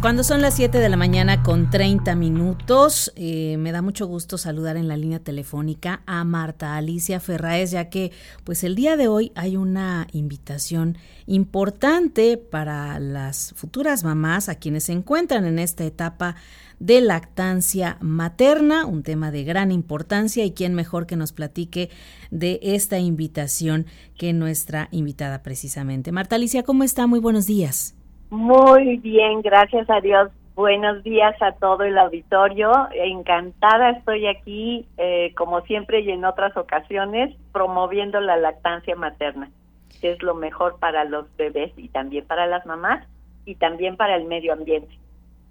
Cuando son las 7 de la mañana con 30 minutos, eh, me da mucho gusto saludar en la línea telefónica a Marta Alicia Ferraez, ya que pues el día de hoy hay una invitación importante para las futuras mamás a quienes se encuentran en esta etapa de lactancia materna, un tema de gran importancia y quién mejor que nos platique de esta invitación que nuestra invitada precisamente. Marta Alicia, ¿cómo está? Muy buenos días. Muy bien, gracias a Dios. Buenos días a todo el auditorio. Encantada estoy aquí, eh, como siempre y en otras ocasiones, promoviendo la lactancia materna, que es lo mejor para los bebés y también para las mamás y también para el medio ambiente.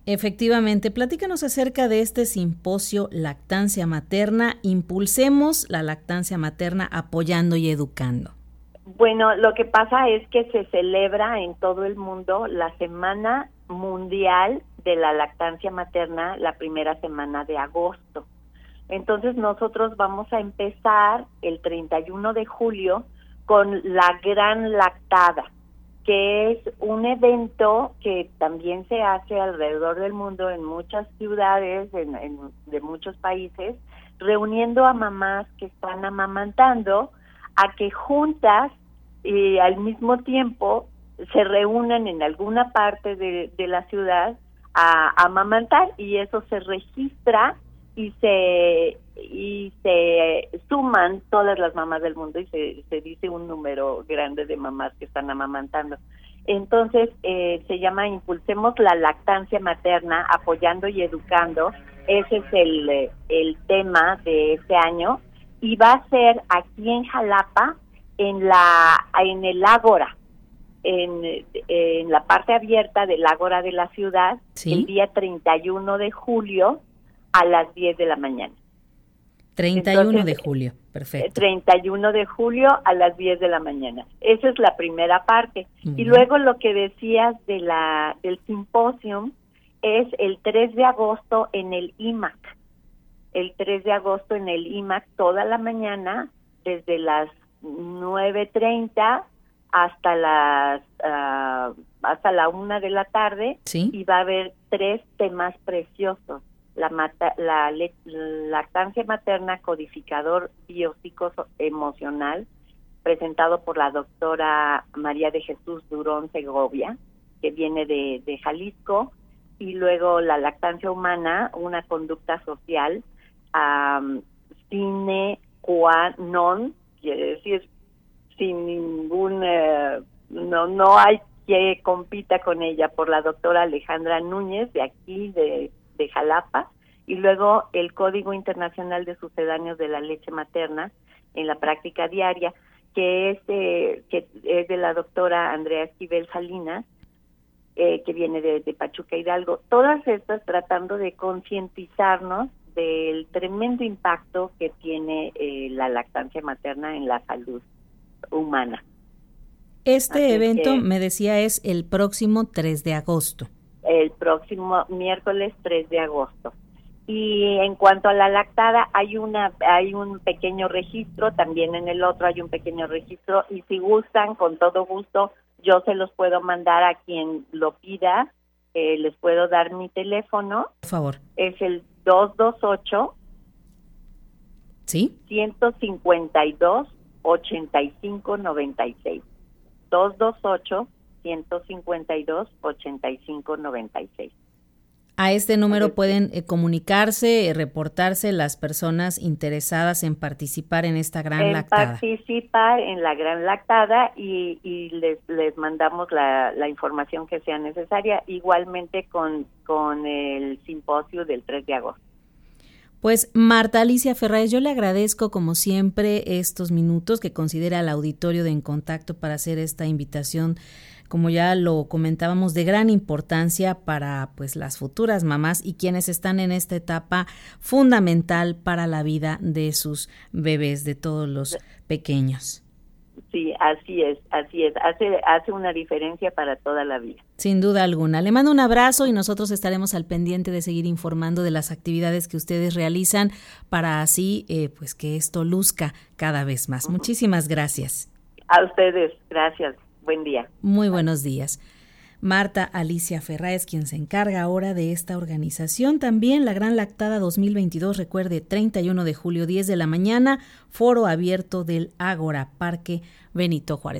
Efectivamente, platícanos acerca de este simposio Lactancia Materna. Impulsemos la lactancia materna apoyando y educando. Bueno, lo que pasa es que se celebra en todo el mundo la Semana Mundial de la Lactancia Materna la primera semana de agosto. Entonces nosotros vamos a empezar el 31 de julio con la Gran Lactada, que es un evento que también se hace alrededor del mundo en muchas ciudades de muchos países, reuniendo a mamás que están amamantando a que juntas y al mismo tiempo se reúnan en alguna parte de, la ciudad a, amamantar y eso se registra y se y se suman todas las mamás del mundo y se, se dice un número grande de mamás que están amamantando. Entonces eh, se llama Impulsemos la lactancia materna, apoyando y educando. Ese es el, el tema de este año y va a ser aquí en Jalapa en la en el ágora en, en la parte abierta del ágora de la ciudad el día 31 de julio a las 10 de la mañana. 31 de julio, perfecto. 31 de julio a las 10 de la mañana. Esa es la primera parte. Y luego lo que decías de la del simposio es el 3 de agosto en el IMAC. El 3 de agosto en el IMAC toda la mañana desde las 9.30 hasta las uh, hasta la una de la tarde y va a haber tres temas preciosos. La, la lactancia materna codificador biopsicoemocional presentado por la doctora María de Jesús Durón Segovia que viene de, de Jalisco y luego la lactancia humana una conducta social um, sine non quiere decir sin ningún eh, no no hay que compita con ella por la doctora Alejandra Núñez de aquí de, de Jalapa y luego el Código Internacional de Sucedáneos de la Leche Materna en la práctica diaria que es de, que es de la doctora Andrea Esquivel Salinas eh, que viene de, Pachuca Hidalgo. Todas estas tratando de concientizarnos del tremendo impacto que tiene eh, la lactancia materna en la salud humana. Este evento, me decía, es el próximo 3 de agosto. El próximo miércoles 3 de agosto. Y en cuanto a la lactada, hay una hay un pequeño registro, también en el otro hay un pequeño registro y si gustan, con todo gusto, yo se los puedo mandar a quien lo pida. Eh, les puedo dar mi teléfono. Por favor. Es el 228 ¿Sí? 152 8596. 228 152 8596. A este número pueden eh, comunicarse, reportarse las personas interesadas en participar en esta gran en lactada. Participar en la gran lactada y, y les, les mandamos la, la, información que sea necesaria, igualmente con, con el simposio del 3 de agosto. Pues Marta Alicia Ferraez, yo le agradezco como siempre estos minutos que considera el auditorio de En Contacto para hacer esta invitación, como ya lo comentábamos, de gran importancia para pues las futuras mamás y quienes están en esta etapa fundamental para la vida de sus bebés, de todos los pequeños. Sí, así es, así es. Hace, hace una diferencia para toda la vida. Sin duda alguna. Le mando un abrazo y nosotros estaremos al pendiente de seguir informando de las actividades que ustedes realizan para así, eh, pues, que esto luzca cada vez más. Muchísimas gracias. A ustedes, gracias. Buen día. Muy buenos días. Marta Alicia Ferráez, quien se encarga ahora de esta organización. También la Gran Lactada 2022, recuerde, 31 de julio, 10 de la mañana, foro abierto del Ágora, Parque Benito Juárez.